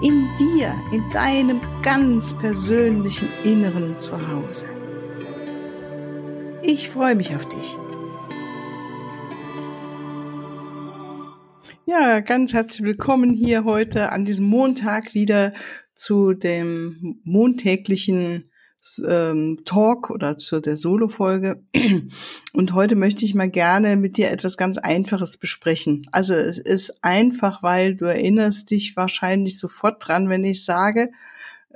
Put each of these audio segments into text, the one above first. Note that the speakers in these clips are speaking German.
in dir, in deinem ganz persönlichen Inneren zu Hause. Ich freue mich auf dich. Ja, ganz herzlich willkommen hier heute an diesem Montag wieder zu dem montäglichen ähm, Talk oder zu der Solo-Folge. Und heute möchte ich mal gerne mit dir etwas ganz Einfaches besprechen. Also es ist einfach, weil du erinnerst dich wahrscheinlich sofort dran, wenn ich sage,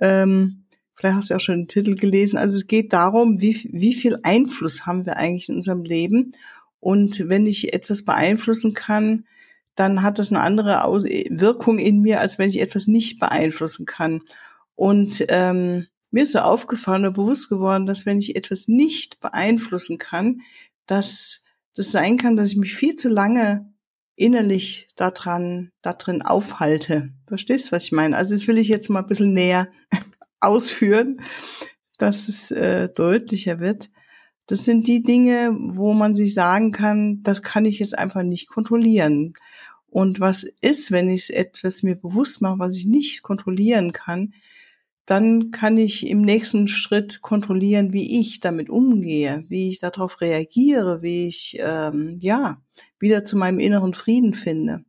ähm, vielleicht hast du auch schon den Titel gelesen, also es geht darum, wie, wie viel Einfluss haben wir eigentlich in unserem Leben. Und wenn ich etwas beeinflussen kann, dann hat das eine andere Aus Wirkung in mir, als wenn ich etwas nicht beeinflussen kann. Und ähm, mir ist so aufgefallen oder bewusst geworden, dass wenn ich etwas nicht beeinflussen kann, dass das sein kann, dass ich mich viel zu lange innerlich daran, da drin aufhalte. Verstehst du, was ich meine? Also das will ich jetzt mal ein bisschen näher ausführen, dass es äh, deutlicher wird. Das sind die Dinge, wo man sich sagen kann, das kann ich jetzt einfach nicht kontrollieren. Und was ist, wenn ich etwas mir bewusst mache, was ich nicht kontrollieren kann, dann kann ich im nächsten Schritt kontrollieren, wie ich damit umgehe, wie ich darauf reagiere, wie ich ähm, ja wieder zu meinem inneren Frieden finde.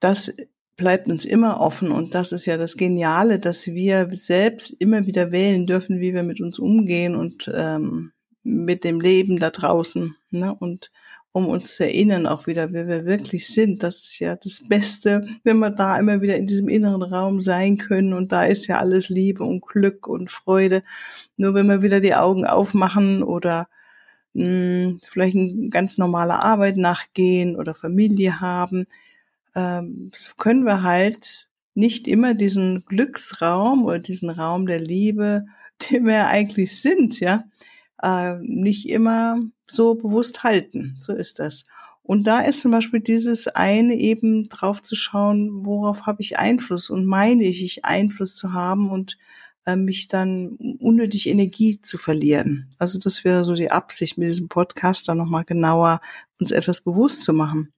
Das bleibt uns immer offen und das ist ja das Geniale, dass wir selbst immer wieder wählen dürfen, wie wir mit uns umgehen und ähm, mit dem Leben da draußen. Ne? Und um uns zu erinnern, auch wieder, wer wir wirklich sind. Das ist ja das Beste, wenn wir da immer wieder in diesem inneren Raum sein können. Und da ist ja alles Liebe und Glück und Freude. Nur wenn wir wieder die Augen aufmachen oder mh, hm, vielleicht eine ganz normale Arbeit nachgehen oder Familie haben, ähm, können wir halt nicht immer diesen Glücksraum oder diesen Raum der Liebe, den wir eigentlich sind, ja, äh, nicht immer so bewusst halten. So ist das. Und da ist zum Beispiel dieses eine eben drauf zu schauen, worauf habe ich Einfluss und meine ich, ich Einfluss zu haben und äh, mich dann unnötig Energie zu verlieren. Also das wäre so die Absicht mit diesem Podcast, da nochmal genauer uns etwas bewusst zu machen.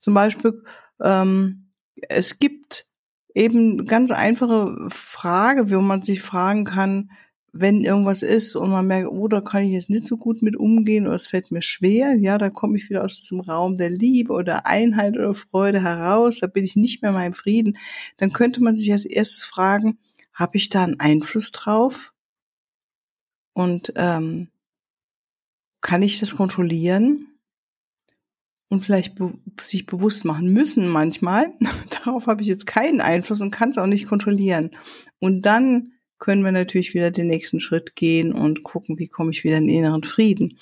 Zum Beispiel, ähm, es gibt eben ganz einfache Frage, wo man sich fragen kann, wenn irgendwas ist und man merkt, oh, da kann ich jetzt nicht so gut mit umgehen oder es fällt mir schwer, ja, da komme ich wieder aus diesem Raum der Liebe oder Einheit oder Freude heraus, da bin ich nicht mehr meinem Frieden, dann könnte man sich als erstes fragen, habe ich da einen Einfluss drauf? Und ähm, kann ich das kontrollieren? Und vielleicht be sich bewusst machen müssen manchmal, darauf habe ich jetzt keinen Einfluss und kann es auch nicht kontrollieren. Und dann können wir natürlich wieder den nächsten Schritt gehen und gucken, wie komme ich wieder in den inneren Frieden.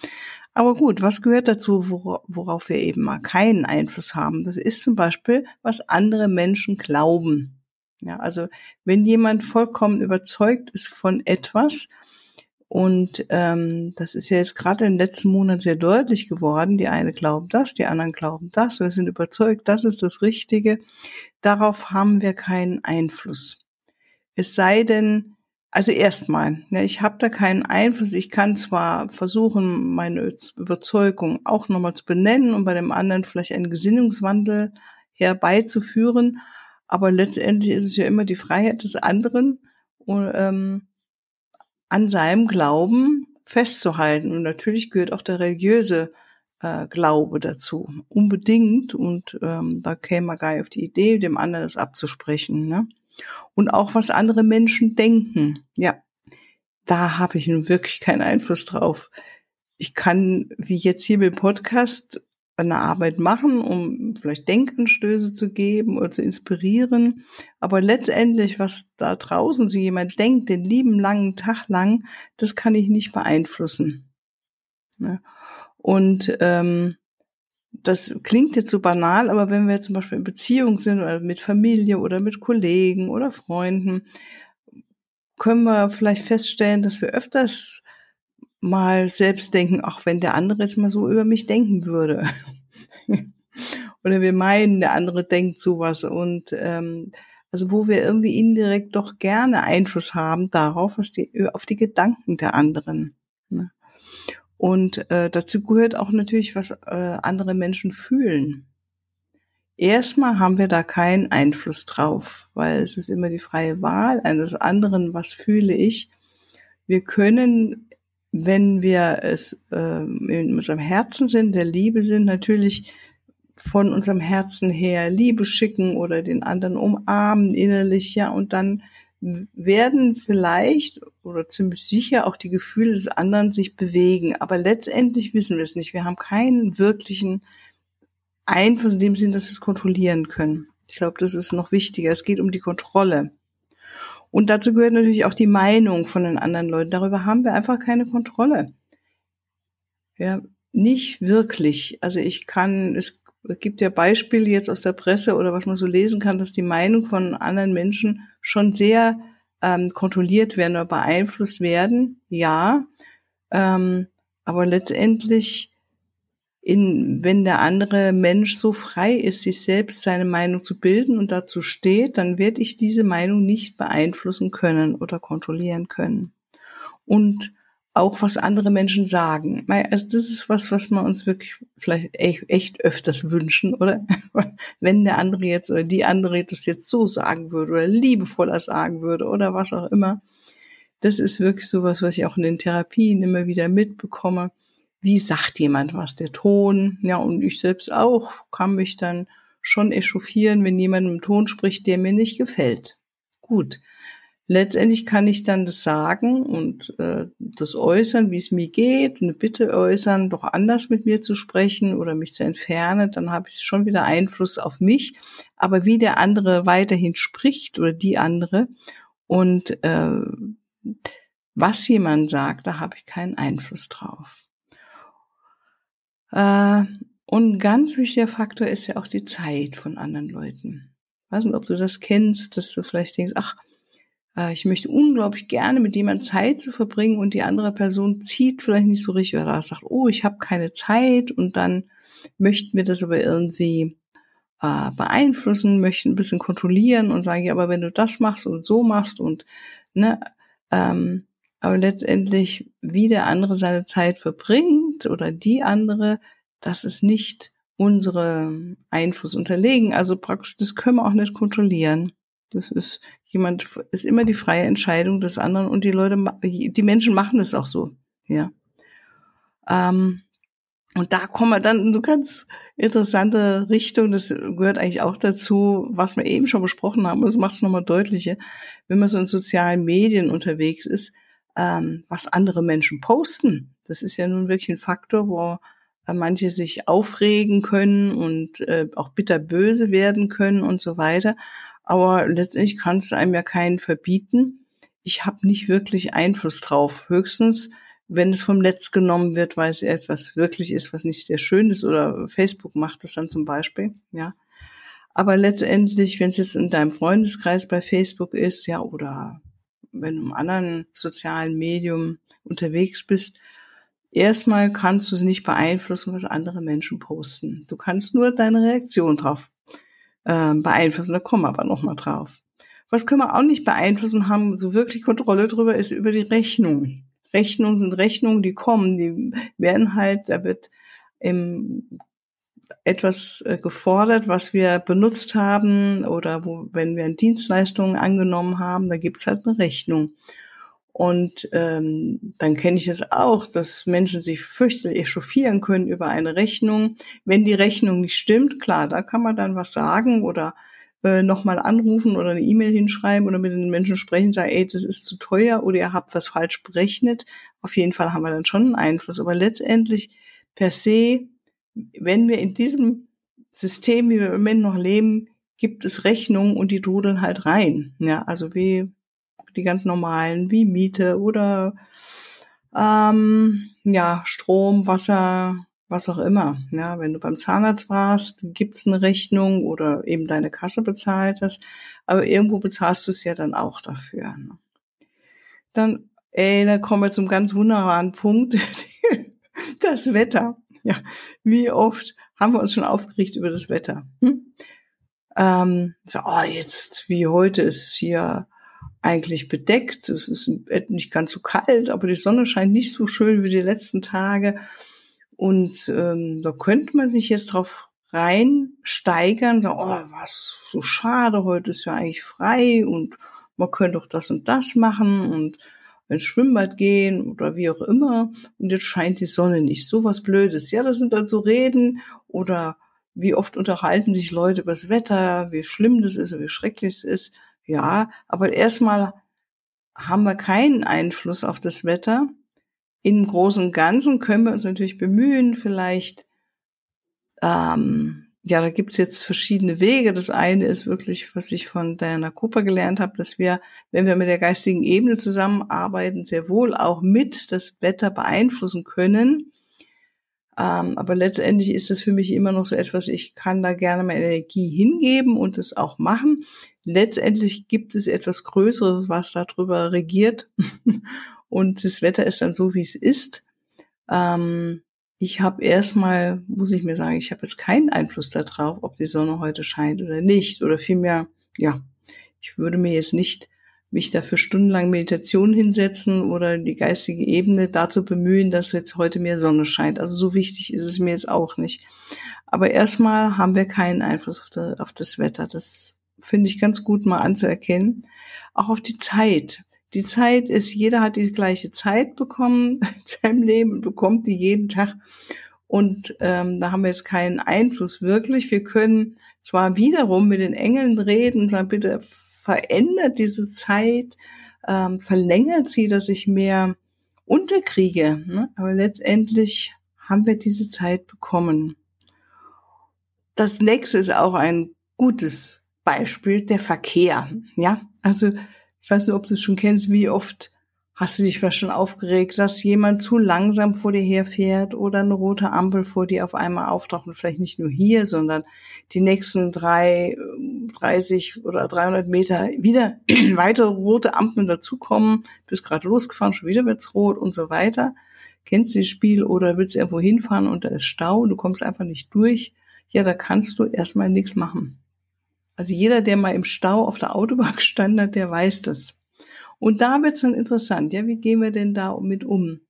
Aber gut, was gehört dazu, worauf wir eben mal keinen Einfluss haben? Das ist zum Beispiel, was andere Menschen glauben. Ja, also wenn jemand vollkommen überzeugt ist von etwas, und ähm, das ist ja jetzt gerade im letzten Monat sehr deutlich geworden. Die eine glauben das, die anderen glauben das. Wir sind überzeugt, das ist das Richtige. Darauf haben wir keinen Einfluss. Es sei denn, also erstmal, ne, ich habe da keinen Einfluss. Ich kann zwar versuchen, meine Überzeugung auch nochmal zu benennen und bei dem anderen vielleicht einen Gesinnungswandel herbeizuführen, aber letztendlich ist es ja immer die Freiheit des anderen, ähm, an seinem Glauben festzuhalten. Und natürlich gehört auch der religiöse äh, Glaube dazu, unbedingt. Und ähm, da käme man gar nicht auf die Idee, dem anderen das abzusprechen. Ne? Und auch was andere Menschen denken. Ja, da habe ich nun wirklich keinen Einfluss drauf. Ich kann, wie jetzt hier mit Podcast, eine Arbeit machen, um vielleicht Denkanstöße zu geben oder zu inspirieren. Aber letztendlich, was da draußen so jemand denkt, den lieben langen Tag lang, das kann ich nicht beeinflussen. Und ähm, das klingt jetzt so banal, aber wenn wir zum Beispiel in Beziehung sind oder mit Familie oder mit Kollegen oder Freunden, können wir vielleicht feststellen, dass wir öfters mal selbst denken, ach, wenn der andere jetzt mal so über mich denken würde. Oder wir meinen, der andere denkt sowas. Und ähm, also wo wir irgendwie indirekt doch gerne Einfluss haben darauf, was die, auf die Gedanken der anderen. Und äh, dazu gehört auch natürlich, was äh, andere Menschen fühlen. Erstmal haben wir da keinen Einfluss drauf, weil es ist immer die freie Wahl eines anderen, was fühle ich. Wir können, wenn wir es äh, in unserem Herzen sind, der Liebe sind, natürlich von unserem Herzen her Liebe schicken oder den anderen umarmen innerlich, ja, und dann werden vielleicht oder ziemlich sicher auch die Gefühle des anderen sich bewegen. Aber letztendlich wissen wir es nicht. Wir haben keinen wirklichen Einfluss in dem Sinn, dass wir es kontrollieren können. Ich glaube, das ist noch wichtiger. Es geht um die Kontrolle. Und dazu gehört natürlich auch die Meinung von den anderen Leuten. Darüber haben wir einfach keine Kontrolle. Ja, nicht wirklich. Also ich kann, es gibt ja Beispiele jetzt aus der Presse oder was man so lesen kann, dass die Meinung von anderen Menschen schon sehr ähm, kontrolliert werden oder beeinflusst werden. Ja, ähm, aber letztendlich in, wenn der andere Mensch so frei ist, sich selbst seine Meinung zu bilden und dazu steht, dann werde ich diese Meinung nicht beeinflussen können oder kontrollieren können. Und auch was andere Menschen sagen. Also das ist was, was wir uns wirklich vielleicht echt öfters wünschen, oder? Wenn der andere jetzt oder die andere das jetzt so sagen würde oder liebevoller sagen würde oder was auch immer. Das ist wirklich sowas, was ich auch in den Therapien immer wieder mitbekomme wie sagt jemand was, der Ton, ja, und ich selbst auch, kann mich dann schon echauffieren, wenn jemand im Ton spricht, der mir nicht gefällt. Gut. Letztendlich kann ich dann das sagen und äh, das äußern, wie es mir geht, eine Bitte äußern, doch anders mit mir zu sprechen oder mich zu entfernen, dann habe ich schon wieder Einfluss auf mich. Aber wie der andere weiterhin spricht oder die andere und äh, was jemand sagt, da habe ich keinen Einfluss drauf. Äh, und ein ganz wichtiger Faktor ist ja auch die Zeit von anderen Leuten. Ich weiß nicht, ob du das kennst, dass du vielleicht denkst, ach, ich möchte unglaublich gerne mit jemandem Zeit zu verbringen und die andere Person zieht vielleicht nicht so richtig oder sagt, oh, ich habe keine Zeit und dann möchten wir das aber irgendwie äh, beeinflussen, möchten ein bisschen kontrollieren und sagen, ja, aber wenn du das machst und so machst und ne, ähm, aber letztendlich, wie der andere seine Zeit verbringt oder die andere, das ist nicht unsere Einfluss unterlegen. Also praktisch, das können wir auch nicht kontrollieren. Das ist jemand, ist immer die freie Entscheidung des anderen und die Leute, die Menschen machen es auch so, ja. Ähm, und da kommen wir dann in so ganz interessante Richtung. Das gehört eigentlich auch dazu, was wir eben schon besprochen haben. Das macht es nochmal deutlicher. Wenn man so in sozialen Medien unterwegs ist, ähm, was andere Menschen posten. Das ist ja nun wirklich ein Faktor, wo äh, manche sich aufregen können und äh, auch bitterböse werden können und so weiter. Aber letztendlich kann es einem ja keinen verbieten. Ich habe nicht wirklich Einfluss drauf. Höchstens, wenn es vom Netz genommen wird, weil es etwas wirklich ist, was nicht sehr schön ist, oder Facebook macht es dann zum Beispiel, ja. Aber letztendlich, wenn es jetzt in deinem Freundeskreis bei Facebook ist, ja, oder wenn du im anderen sozialen Medium unterwegs bist, erstmal kannst du es nicht beeinflussen, was andere Menschen posten. Du kannst nur deine Reaktion drauf äh, beeinflussen. Da kommen wir aber nochmal drauf. Was können wir auch nicht beeinflussen, haben so wirklich Kontrolle drüber, ist über die Rechnung. Rechnungen sind Rechnungen, die kommen, die werden halt, da wird im etwas äh, gefordert, was wir benutzt haben oder wo, wenn wir Dienstleistungen angenommen haben, da gibt's halt eine Rechnung. Und ähm, dann kenne ich es auch, dass Menschen sich fürchterlich echauffieren können über eine Rechnung. Wenn die Rechnung nicht stimmt, klar, da kann man dann was sagen oder äh, nochmal anrufen oder eine E-Mail hinschreiben oder mit den Menschen sprechen, sagen, ey, das ist zu teuer oder ihr habt was falsch berechnet. Auf jeden Fall haben wir dann schon einen Einfluss. Aber letztendlich per se wenn wir in diesem System, wie wir im Moment noch leben, gibt es Rechnungen und die trudeln halt rein. Ja, also wie die ganz normalen, wie Miete oder ähm, ja, Strom, Wasser, was auch immer. Ja, wenn du beim Zahnarzt warst, gibt's eine Rechnung oder eben deine Kasse bezahlt hast, aber irgendwo bezahlst du es ja dann auch dafür. Ne? dann, ey, da kommen wir zum ganz wunderbaren Punkt. das Wetter. Ja, wie oft haben wir uns schon aufgeregt über das Wetter? Hm? Ähm, so, oh, jetzt, wie heute ist hier eigentlich bedeckt. Es ist nicht ganz so kalt, aber die Sonne scheint nicht so schön wie die letzten Tage. Und ähm, da könnte man sich jetzt drauf reinsteigern, so, oh, was so schade, heute ist ja eigentlich frei und man könnte doch das und das machen und ins Schwimmbad gehen oder wie auch immer. Und jetzt scheint die Sonne nicht. So was Blödes. Ja, das sind dann so Reden oder wie oft unterhalten sich Leute über das Wetter, wie schlimm das ist und wie schrecklich es ist. Ja, aber erstmal haben wir keinen Einfluss auf das Wetter. Im Großen und Ganzen können wir uns natürlich bemühen, vielleicht, ähm, ja, da gibt's jetzt verschiedene Wege. Das eine ist wirklich, was ich von Diana Cooper gelernt habe, dass wir, wenn wir mit der geistigen Ebene zusammenarbeiten, sehr wohl auch mit das Wetter beeinflussen können. Ähm, aber letztendlich ist das für mich immer noch so etwas, ich kann da gerne meine Energie hingeben und es auch machen. Letztendlich gibt es etwas Größeres, was darüber regiert. und das Wetter ist dann so, wie es ist. Ähm, ich habe erstmal, muss ich mir sagen, ich habe jetzt keinen Einfluss darauf, ob die Sonne heute scheint oder nicht. Oder vielmehr, ja, ich würde mir jetzt nicht mich dafür stundenlang Meditation hinsetzen oder die geistige Ebene dazu bemühen, dass jetzt heute mehr Sonne scheint. Also so wichtig ist es mir jetzt auch nicht. Aber erstmal haben wir keinen Einfluss auf, das, auf das Wetter. Das finde ich ganz gut mal anzuerkennen. Auch auf die Zeit. Die Zeit ist, jeder hat die gleiche Zeit bekommen in seinem Leben und bekommt die jeden Tag. Und ähm, da haben wir jetzt keinen Einfluss wirklich. Wir können zwar wiederum mit den Engeln reden und sagen, bitte verändert diese Zeit, ähm, verlängert sie, dass ich mehr unterkriege. Ne? Aber letztendlich haben wir diese Zeit bekommen. Das nächste ist auch ein gutes Beispiel, der Verkehr. Ja, also ich weiß nicht, ob du es schon kennst, wie oft Hast du dich vielleicht schon aufgeregt, dass jemand zu langsam vor dir herfährt oder eine rote Ampel vor dir auf einmal auftaucht und vielleicht nicht nur hier, sondern die nächsten drei, 30 oder 300 Meter wieder weitere rote Ampeln dazukommen, bist gerade losgefahren, schon wieder wird's rot und so weiter. Kennst du das Spiel oder willst irgendwo hinfahren und da ist Stau und du kommst einfach nicht durch? Ja, da kannst du erstmal nichts machen. Also jeder, der mal im Stau auf der Autobahn stand hat, der weiß das. Und da wird es dann interessant, ja, wie gehen wir denn da mit um?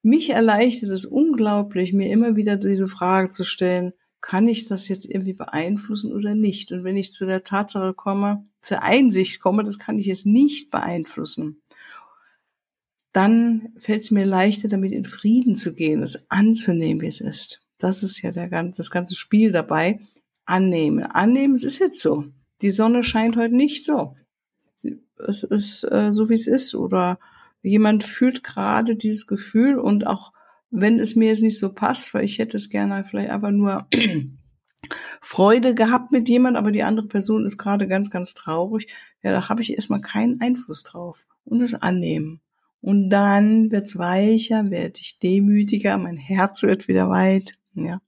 Mich erleichtert es unglaublich, mir immer wieder diese Frage zu stellen, kann ich das jetzt irgendwie beeinflussen oder nicht? Und wenn ich zu der Tatsache komme, zur Einsicht komme, das kann ich jetzt nicht beeinflussen, dann fällt es mir leichter, damit in Frieden zu gehen, es anzunehmen, wie es ist. Das ist ja der, das ganze Spiel dabei. Annehmen. Annehmen, es ist jetzt so. Die Sonne scheint heute nicht so es ist äh, so, wie es ist. Oder jemand fühlt gerade dieses Gefühl und auch wenn es mir jetzt nicht so passt, weil ich hätte es gerne vielleicht einfach nur Freude gehabt mit jemand, aber die andere Person ist gerade ganz, ganz traurig, ja, da habe ich erstmal keinen Einfluss drauf und es annehmen. Und dann wird's weicher, werde ich demütiger, mein Herz wird wieder weit, ja.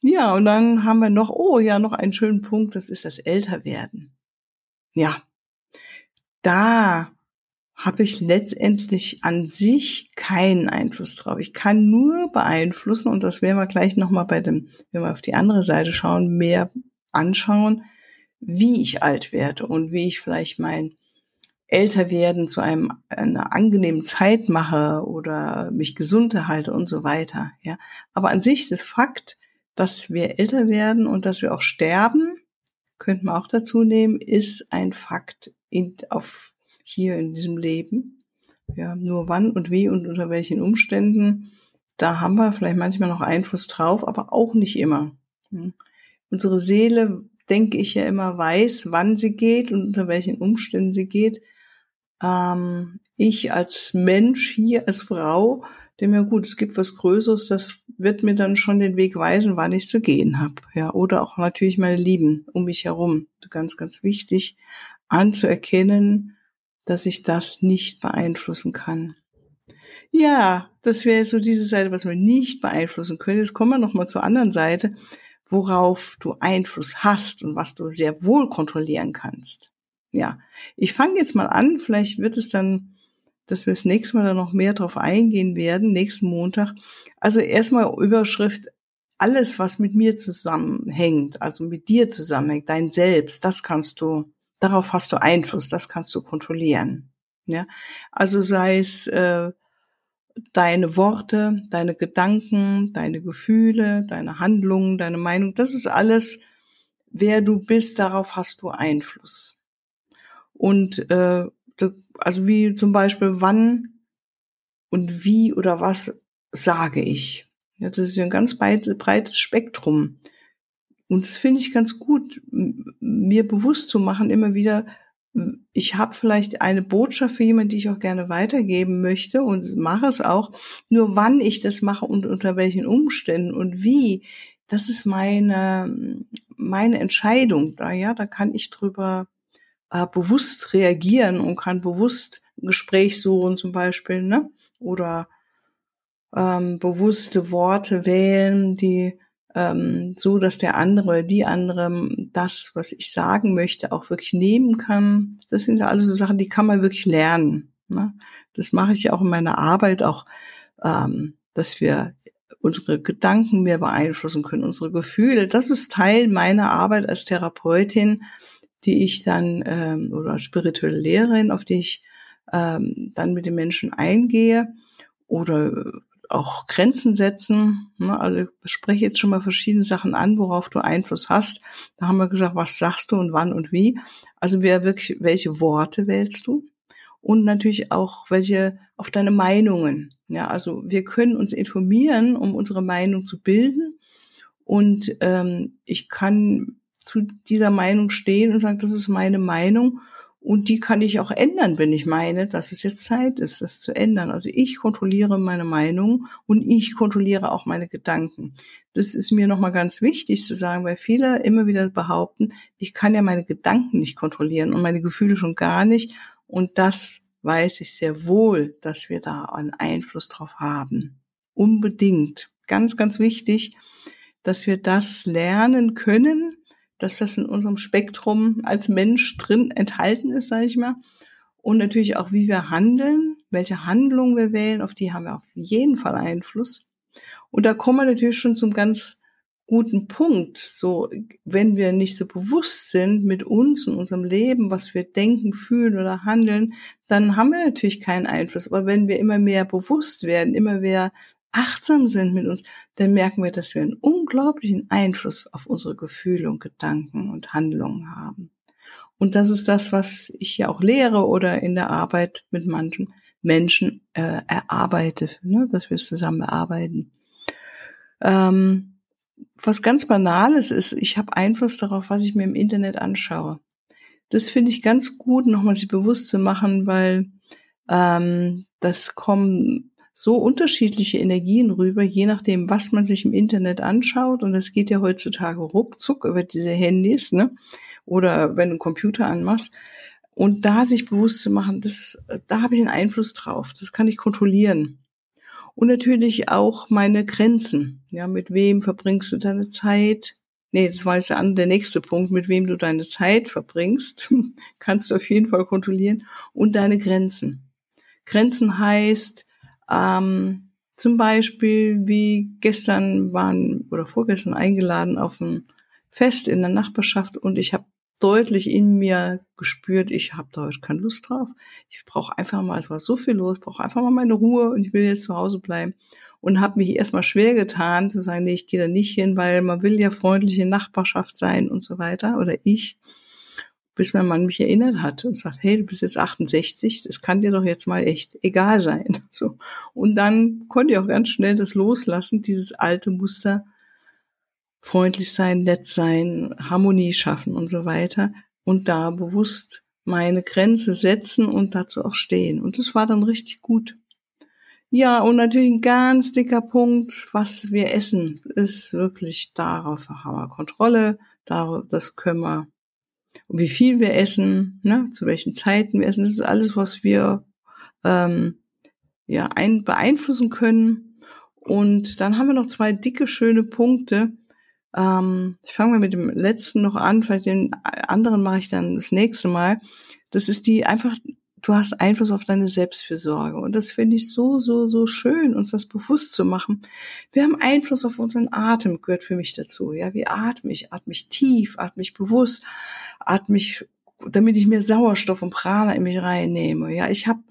Ja, und dann haben wir noch, oh ja, noch einen schönen Punkt, das ist das Älterwerden. Ja, da habe ich letztendlich an sich keinen Einfluss drauf. Ich kann nur beeinflussen, und das werden wir gleich nochmal bei dem, wenn wir auf die andere Seite schauen, mehr anschauen, wie ich alt werde und wie ich vielleicht mein Älterwerden zu einem, einer angenehmen Zeit mache oder mich gesund erhalte und so weiter, ja. Aber an sich das Fakt, dass wir älter werden und dass wir auch sterben, könnte man auch dazu nehmen, ist ein Fakt in, auf, hier in diesem Leben. Ja, nur wann und wie und unter welchen Umständen, da haben wir vielleicht manchmal noch Einfluss drauf, aber auch nicht immer. Hm. Unsere Seele, denke ich ja immer, weiß, wann sie geht und unter welchen Umständen sie geht. Ähm, ich als Mensch hier, als Frau, dem ja gut, es gibt was Größeres, das wird mir dann schon den Weg weisen, wann ich zu gehen habe. Ja, oder auch natürlich meine Lieben um mich herum. Ganz, ganz wichtig anzuerkennen, dass ich das nicht beeinflussen kann. Ja, das wäre so diese Seite, was wir nicht beeinflussen können. Jetzt kommen wir nochmal zur anderen Seite, worauf du Einfluss hast und was du sehr wohl kontrollieren kannst. Ja, ich fange jetzt mal an, vielleicht wird es dann dass wir das nächste Mal da noch mehr drauf eingehen werden, nächsten Montag. Also erstmal Überschrift, alles, was mit mir zusammenhängt, also mit dir zusammenhängt, dein Selbst, das kannst du, darauf hast du Einfluss, das kannst du kontrollieren. Ja, also sei es äh, deine Worte, deine Gedanken, deine Gefühle, deine Handlungen, deine Meinung, das ist alles, wer du bist, darauf hast du Einfluss. Und äh, also wie zum Beispiel, wann und wie oder was sage ich. Ja, das ist ein ganz breites Spektrum. Und das finde ich ganz gut, mir bewusst zu machen, immer wieder, ich habe vielleicht eine Botschaft für jemanden, die ich auch gerne weitergeben möchte und mache es auch. Nur wann ich das mache und unter welchen Umständen und wie, das ist meine, meine Entscheidung. Da, ja, da kann ich drüber äh, bewusst reagieren und kann bewusst ein Gespräch suchen zum Beispiel, ne? Oder ähm, bewusste Worte wählen, die ähm, so, dass der andere, die andere das, was ich sagen möchte, auch wirklich nehmen kann. Das sind ja alles so Sachen, die kann man wirklich lernen. Ne? Das mache ich ja auch in meiner Arbeit, auch, ähm, dass wir unsere Gedanken mehr beeinflussen können, unsere Gefühle. Das ist Teil meiner Arbeit als Therapeutin, die ich dann ähm, oder spirituelle Lehrerin, auf die ich ähm, dann mit den Menschen eingehe oder auch Grenzen setzen. Ne? Also ich spreche jetzt schon mal verschiedene Sachen an, worauf du Einfluss hast. Da haben wir gesagt, was sagst du und wann und wie. Also wer wirklich, welche Worte wählst du? Und natürlich auch welche auf deine Meinungen. Ja, also wir können uns informieren, um unsere Meinung zu bilden. Und ähm, ich kann zu dieser Meinung stehen und sagen, das ist meine Meinung und die kann ich auch ändern, wenn ich meine, dass es jetzt Zeit ist, das zu ändern. Also ich kontrolliere meine Meinung und ich kontrolliere auch meine Gedanken. Das ist mir nochmal ganz wichtig zu sagen, weil viele immer wieder behaupten, ich kann ja meine Gedanken nicht kontrollieren und meine Gefühle schon gar nicht. Und das weiß ich sehr wohl, dass wir da einen Einfluss drauf haben. Unbedingt. Ganz, ganz wichtig, dass wir das lernen können, dass das in unserem Spektrum als Mensch drin enthalten ist, sage ich mal. Und natürlich auch, wie wir handeln, welche Handlungen wir wählen, auf die haben wir auf jeden Fall Einfluss. Und da kommen wir natürlich schon zum ganz guten Punkt. So, wenn wir nicht so bewusst sind mit uns und unserem Leben, was wir denken, fühlen oder handeln, dann haben wir natürlich keinen Einfluss. Aber wenn wir immer mehr bewusst werden, immer mehr achtsam sind mit uns, dann merken wir, dass wir einen unglaublichen Einfluss auf unsere Gefühle und Gedanken und Handlungen haben. Und das ist das, was ich ja auch lehre oder in der Arbeit mit manchen Menschen äh, erarbeite, ne, dass wir es zusammen erarbeiten. Ähm, was ganz Banales ist, ich habe Einfluss darauf, was ich mir im Internet anschaue. Das finde ich ganz gut, nochmal sich bewusst zu machen, weil ähm, das kommen so unterschiedliche Energien rüber, je nachdem, was man sich im Internet anschaut. Und das geht ja heutzutage ruckzuck über diese Handys, ne? Oder wenn du einen Computer anmachst. Und da sich bewusst zu machen, das, da habe ich einen Einfluss drauf. Das kann ich kontrollieren. Und natürlich auch meine Grenzen. Ja, mit wem verbringst du deine Zeit? Nee, das war jetzt der nächste Punkt, mit wem du deine Zeit verbringst, kannst du auf jeden Fall kontrollieren. Und deine Grenzen. Grenzen heißt, ähm, zum Beispiel, wie gestern waren oder vorgestern eingeladen auf ein Fest in der Nachbarschaft und ich habe deutlich in mir gespürt, ich habe da heute keine Lust drauf. Ich brauche einfach mal, es war so viel los, brauche einfach mal meine Ruhe und ich will jetzt zu Hause bleiben. Und habe mich erstmal schwer getan zu sagen, nee, ich gehe da nicht hin, weil man will ja freundliche Nachbarschaft sein und so weiter. Oder ich bis mein Mann mich erinnert hat und sagt, hey, du bist jetzt 68, das kann dir doch jetzt mal echt egal sein. So. Und dann konnte ich auch ganz schnell das loslassen, dieses alte Muster, freundlich sein, nett sein, Harmonie schaffen und so weiter. Und da bewusst meine Grenze setzen und dazu auch stehen. Und das war dann richtig gut. Ja, und natürlich ein ganz dicker Punkt, was wir essen, ist wirklich darauf haben wir Kontrolle. Das können wir wie viel wir essen, ne, zu welchen Zeiten wir essen. Das ist alles, was wir ähm, ja ein, beeinflussen können. Und dann haben wir noch zwei dicke, schöne Punkte. Ähm, ich fange mal mit dem letzten noch an, vielleicht den anderen mache ich dann das nächste Mal. Das ist die einfach du hast Einfluss auf deine Selbstfürsorge. Und das finde ich so, so, so schön, uns das bewusst zu machen. Wir haben Einfluss auf unseren Atem, gehört für mich dazu. Ja, wie atme ich? Atme ich tief, atme ich bewusst, atme ich, damit ich mehr Sauerstoff und Prana in mich reinnehme. Ja, ich habe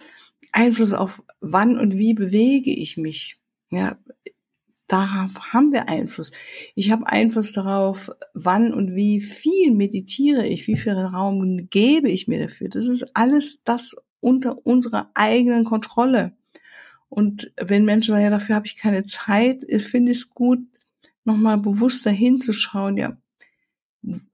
Einfluss auf wann und wie bewege ich mich. Ja, darauf haben wir Einfluss. Ich habe Einfluss darauf, wann und wie viel meditiere ich, wie viel Raum gebe ich mir dafür. Das ist alles das unter unserer eigenen Kontrolle. Und wenn Menschen sagen, ja, dafür habe ich keine Zeit, finde ich es gut, nochmal bewusster hinzuschauen, ja,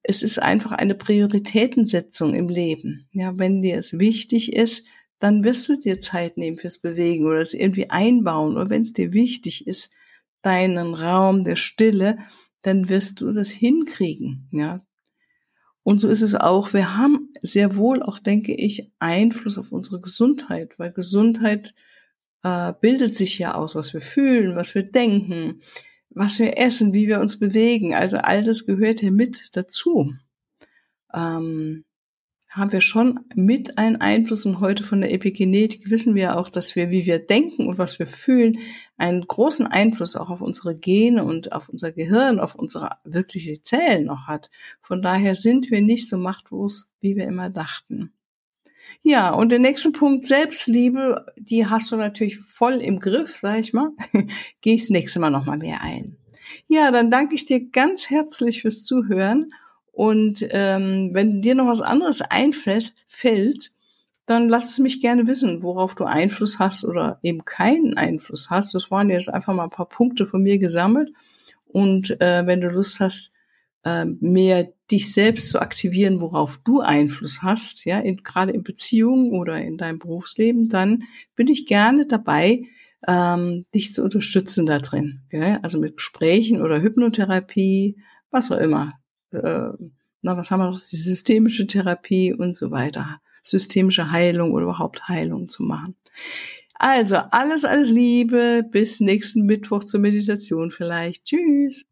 es ist einfach eine Prioritätensetzung im Leben. Ja, wenn dir es wichtig ist, dann wirst du dir Zeit nehmen fürs Bewegen oder es irgendwie einbauen. Oder wenn es dir wichtig ist, deinen Raum der Stille, dann wirst du das hinkriegen, ja. Und so ist es auch. Wir haben sehr wohl auch, denke ich, Einfluss auf unsere Gesundheit, weil Gesundheit äh, bildet sich ja aus, was wir fühlen, was wir denken, was wir essen, wie wir uns bewegen. Also all das gehört ja mit dazu. Ähm, haben wir schon mit einen Einfluss und heute von der Epigenetik wissen wir auch, dass wir, wie wir denken und was wir fühlen, einen großen Einfluss auch auf unsere Gene und auf unser Gehirn, auf unsere wirkliche Zellen noch hat. Von daher sind wir nicht so machtlos, wie wir immer dachten. Ja, und der nächste Punkt, Selbstliebe, die hast du natürlich voll im Griff, sag ich mal. Gehe ich das nächste Mal nochmal mehr ein. Ja, dann danke ich dir ganz herzlich fürs Zuhören und ähm, wenn dir noch was anderes einfällt, fällt, dann lass es mich gerne wissen, worauf du Einfluss hast oder eben keinen Einfluss hast. Das waren jetzt einfach mal ein paar Punkte von mir gesammelt. Und äh, wenn du Lust hast, äh, mehr dich selbst zu aktivieren, worauf du Einfluss hast, ja, in, gerade in Beziehungen oder in deinem Berufsleben, dann bin ich gerne dabei, ähm, dich zu unterstützen da drin. Gell? Also mit Gesprächen oder Hypnotherapie, was auch immer äh, na, was haben wir noch, die systemische Therapie und so weiter, systemische Heilung oder überhaupt Heilung zu machen. Also, alles, alles Liebe, bis nächsten Mittwoch zur Meditation vielleicht. Tschüss.